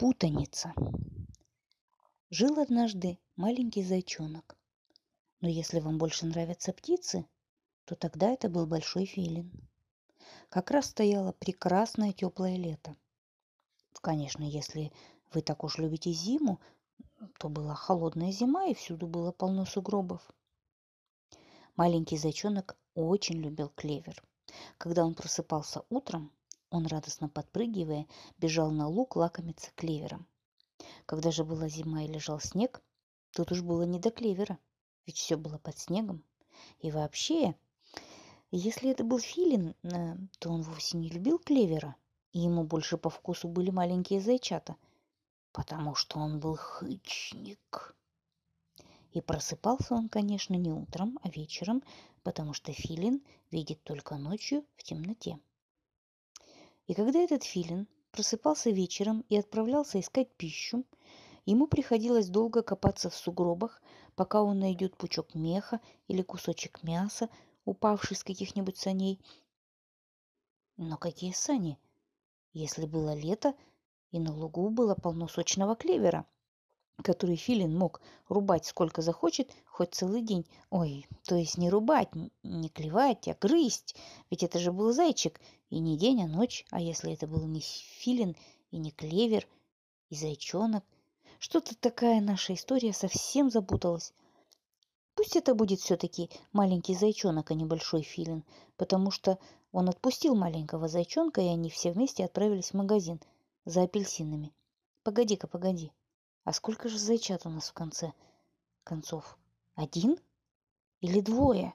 Путаница. Жил однажды маленький зайчонок. Но если вам больше нравятся птицы, то тогда это был большой филин. Как раз стояло прекрасное теплое лето. Конечно, если вы так уж любите зиму, то была холодная зима, и всюду было полно сугробов. Маленький зайчонок очень любил клевер. Когда он просыпался утром, он, радостно подпрыгивая, бежал на луг лакомиться клевером. Когда же была зима и лежал снег, тут уж было не до клевера, ведь все было под снегом. И вообще, если это был филин, э, то он вовсе не любил клевера, и ему больше по вкусу были маленькие зайчата, потому что он был хычник. И просыпался он, конечно, не утром, а вечером, потому что филин видит только ночью в темноте. И когда этот филин просыпался вечером и отправлялся искать пищу, ему приходилось долго копаться в сугробах, пока он найдет пучок меха или кусочек мяса, упавший с каких-нибудь саней. Но какие сани, если было лето и на лугу было полно сочного клевера – который Филин мог рубать сколько захочет, хоть целый день. Ой, то есть не рубать, не клевать, а грызть. Ведь это же был зайчик. И не день, а ночь. А если это был не Филин и не клевер, и зайчонок? Что-то такая наша история совсем запуталась. Пусть это будет все-таки маленький зайчонок, а не большой филин, потому что он отпустил маленького зайчонка, и они все вместе отправились в магазин за апельсинами. Погоди-ка, погоди. А сколько же зайчат у нас в конце концов? Один или двое?